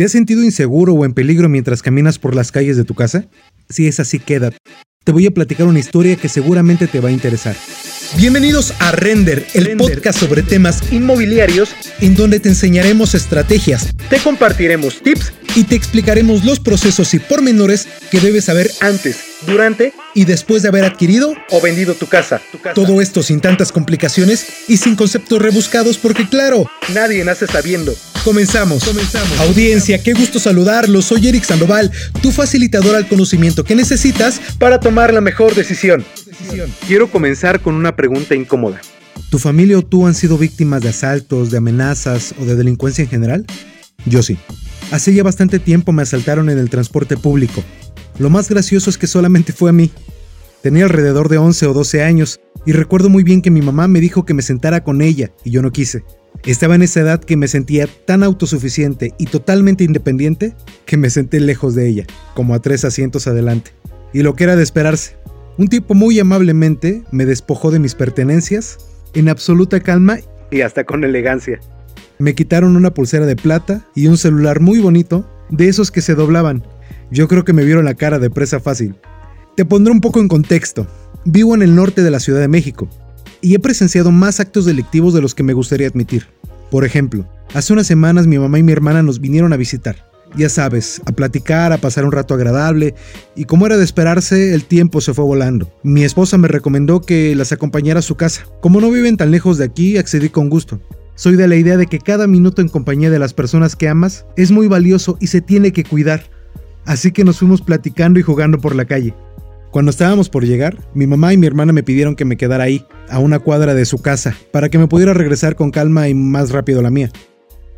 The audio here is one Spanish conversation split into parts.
¿Te has sentido inseguro o en peligro mientras caminas por las calles de tu casa? Si es así, quédate. Te voy a platicar una historia que seguramente te va a interesar. Bienvenidos a Render, el podcast sobre temas inmobiliarios en donde te enseñaremos estrategias, te compartiremos tips y te explicaremos los procesos y pormenores que debes saber antes, durante y después de haber adquirido o vendido tu casa. Todo esto sin tantas complicaciones y sin conceptos rebuscados porque claro, nadie nace sabiendo. Comenzamos. Comenzamos. Audiencia, qué gusto saludarlos. Soy Eric Sandoval, tu facilitador al conocimiento que necesitas para tomar la mejor decisión. Quiero comenzar con una pregunta incómoda. ¿Tu familia o tú han sido víctimas de asaltos, de amenazas o de delincuencia en general? Yo sí. Hace ya bastante tiempo me asaltaron en el transporte público. Lo más gracioso es que solamente fue a mí. Tenía alrededor de 11 o 12 años y recuerdo muy bien que mi mamá me dijo que me sentara con ella y yo no quise. Estaba en esa edad que me sentía tan autosuficiente y totalmente independiente que me senté lejos de ella, como a tres asientos adelante. Y lo que era de esperarse. Un tipo muy amablemente me despojó de mis pertenencias, en absoluta calma y hasta con elegancia. Me quitaron una pulsera de plata y un celular muy bonito, de esos que se doblaban. Yo creo que me vieron la cara de presa fácil. Te pondré un poco en contexto. Vivo en el norte de la Ciudad de México, y he presenciado más actos delictivos de los que me gustaría admitir. Por ejemplo, hace unas semanas mi mamá y mi hermana nos vinieron a visitar. Ya sabes, a platicar, a pasar un rato agradable, y como era de esperarse, el tiempo se fue volando. Mi esposa me recomendó que las acompañara a su casa. Como no viven tan lejos de aquí, accedí con gusto. Soy de la idea de que cada minuto en compañía de las personas que amas es muy valioso y se tiene que cuidar. Así que nos fuimos platicando y jugando por la calle. Cuando estábamos por llegar, mi mamá y mi hermana me pidieron que me quedara ahí, a una cuadra de su casa, para que me pudiera regresar con calma y más rápido la mía.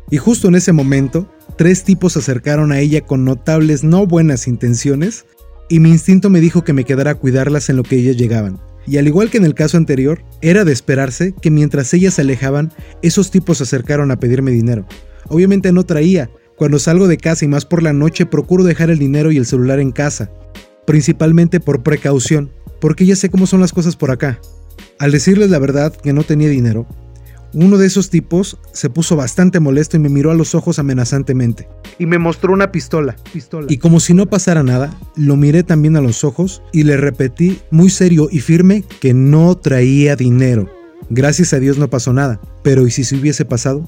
Y justo en ese momento, tres tipos se acercaron a ella con notables no buenas intenciones, y mi instinto me dijo que me quedara a cuidarlas en lo que ellas llegaban. Y al igual que en el caso anterior, era de esperarse que mientras ellas se alejaban, esos tipos se acercaron a pedirme dinero. Obviamente no traía. Cuando salgo de casa y más por la noche procuro dejar el dinero y el celular en casa, principalmente por precaución, porque ya sé cómo son las cosas por acá. Al decirles la verdad que no tenía dinero, uno de esos tipos se puso bastante molesto y me miró a los ojos amenazantemente. Y me mostró una pistola. pistola. Y como si no pasara nada, lo miré también a los ojos y le repetí muy serio y firme que no traía dinero. Gracias a Dios no pasó nada, pero ¿y si se hubiese pasado?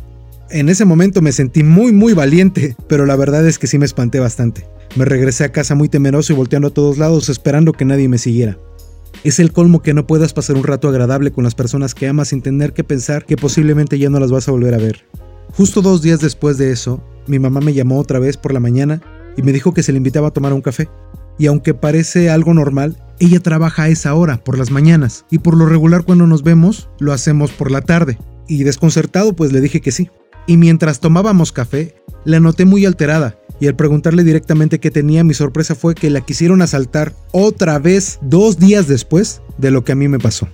En ese momento me sentí muy muy valiente, pero la verdad es que sí me espanté bastante. Me regresé a casa muy temeroso y volteando a todos lados esperando que nadie me siguiera. Es el colmo que no puedas pasar un rato agradable con las personas que amas sin tener que pensar que posiblemente ya no las vas a volver a ver. Justo dos días después de eso, mi mamá me llamó otra vez por la mañana y me dijo que se le invitaba a tomar un café. Y aunque parece algo normal, ella trabaja a esa hora, por las mañanas, y por lo regular cuando nos vemos, lo hacemos por la tarde. Y desconcertado pues le dije que sí. Y mientras tomábamos café, la noté muy alterada y al preguntarle directamente qué tenía, mi sorpresa fue que la quisieron asaltar otra vez dos días después de lo que a mí me pasó.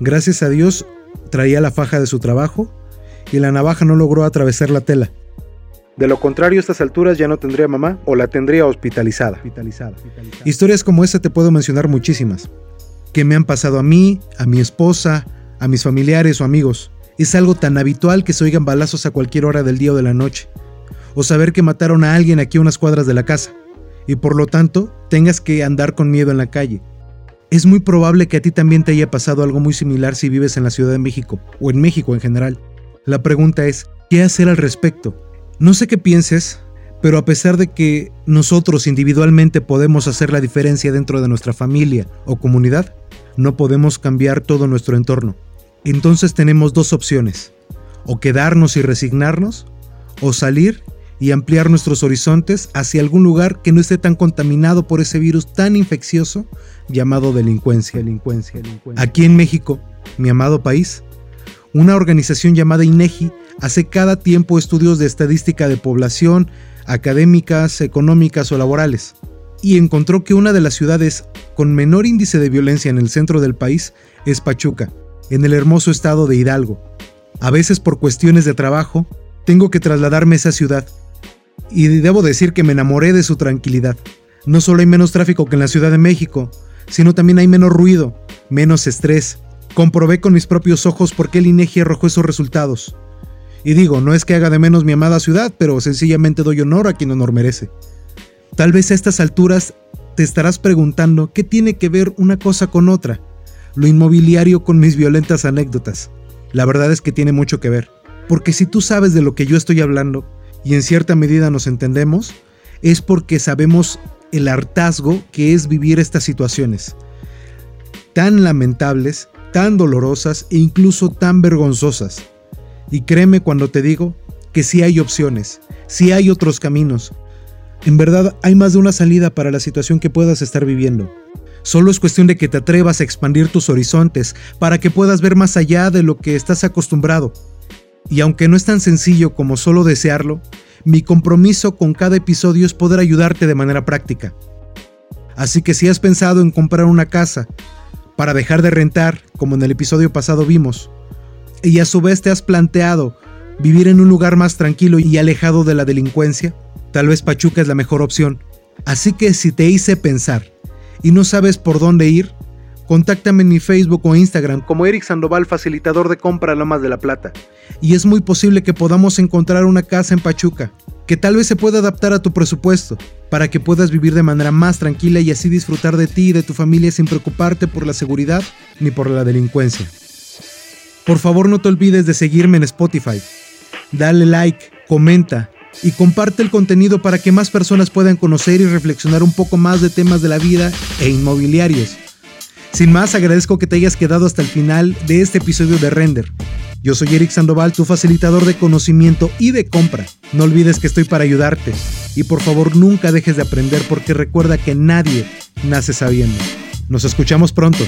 Gracias a Dios traía la faja de su trabajo y la navaja no logró atravesar la tela. De lo contrario, a estas alturas ya no tendría mamá o la tendría hospitalizada. hospitalizada. Historias como esta te puedo mencionar muchísimas, que me han pasado a mí, a mi esposa, a mis familiares o amigos. Es algo tan habitual que se oigan balazos a cualquier hora del día o de la noche o saber que mataron a alguien aquí a unas cuadras de la casa, y por lo tanto tengas que andar con miedo en la calle. Es muy probable que a ti también te haya pasado algo muy similar si vives en la Ciudad de México, o en México en general. La pregunta es, ¿qué hacer al respecto? No sé qué pienses, pero a pesar de que nosotros individualmente podemos hacer la diferencia dentro de nuestra familia o comunidad, no podemos cambiar todo nuestro entorno. Entonces tenemos dos opciones, o quedarnos y resignarnos, o salir y ampliar nuestros horizontes hacia algún lugar que no esté tan contaminado por ese virus tan infeccioso llamado delincuencia. delincuencia, Aquí en México, mi amado país, una organización llamada INEGI hace cada tiempo estudios de estadística de población, académicas, económicas o laborales, y encontró que una de las ciudades con menor índice de violencia en el centro del país es Pachuca, en el hermoso estado de Hidalgo. A veces por cuestiones de trabajo, tengo que trasladarme a esa ciudad y debo decir que me enamoré de su tranquilidad. No solo hay menos tráfico que en la Ciudad de México, sino también hay menos ruido, menos estrés. Comprobé con mis propios ojos por qué el INEGI arrojó esos resultados. Y digo, no es que haga de menos mi amada ciudad, pero sencillamente doy honor a quien honor merece. Tal vez a estas alturas te estarás preguntando qué tiene que ver una cosa con otra, lo inmobiliario con mis violentas anécdotas. La verdad es que tiene mucho que ver, porque si tú sabes de lo que yo estoy hablando, y en cierta medida nos entendemos, es porque sabemos el hartazgo que es vivir estas situaciones, tan lamentables, tan dolorosas e incluso tan vergonzosas. Y créeme cuando te digo que sí hay opciones, sí hay otros caminos. En verdad hay más de una salida para la situación que puedas estar viviendo. Solo es cuestión de que te atrevas a expandir tus horizontes para que puedas ver más allá de lo que estás acostumbrado. Y aunque no es tan sencillo como solo desearlo, mi compromiso con cada episodio es poder ayudarte de manera práctica. Así que si has pensado en comprar una casa para dejar de rentar, como en el episodio pasado vimos, y a su vez te has planteado vivir en un lugar más tranquilo y alejado de la delincuencia, tal vez Pachuca es la mejor opción. Así que si te hice pensar y no sabes por dónde ir, contáctame en mi Facebook o Instagram como Eric Sandoval, facilitador de compra Lomas de la Plata. Y es muy posible que podamos encontrar una casa en Pachuca, que tal vez se pueda adaptar a tu presupuesto, para que puedas vivir de manera más tranquila y así disfrutar de ti y de tu familia sin preocuparte por la seguridad ni por la delincuencia. Por favor no te olvides de seguirme en Spotify. Dale like, comenta y comparte el contenido para que más personas puedan conocer y reflexionar un poco más de temas de la vida e inmobiliarios. Sin más, agradezco que te hayas quedado hasta el final de este episodio de Render. Yo soy Eric Sandoval, tu facilitador de conocimiento y de compra. No olvides que estoy para ayudarte. Y por favor nunca dejes de aprender porque recuerda que nadie nace sabiendo. Nos escuchamos pronto.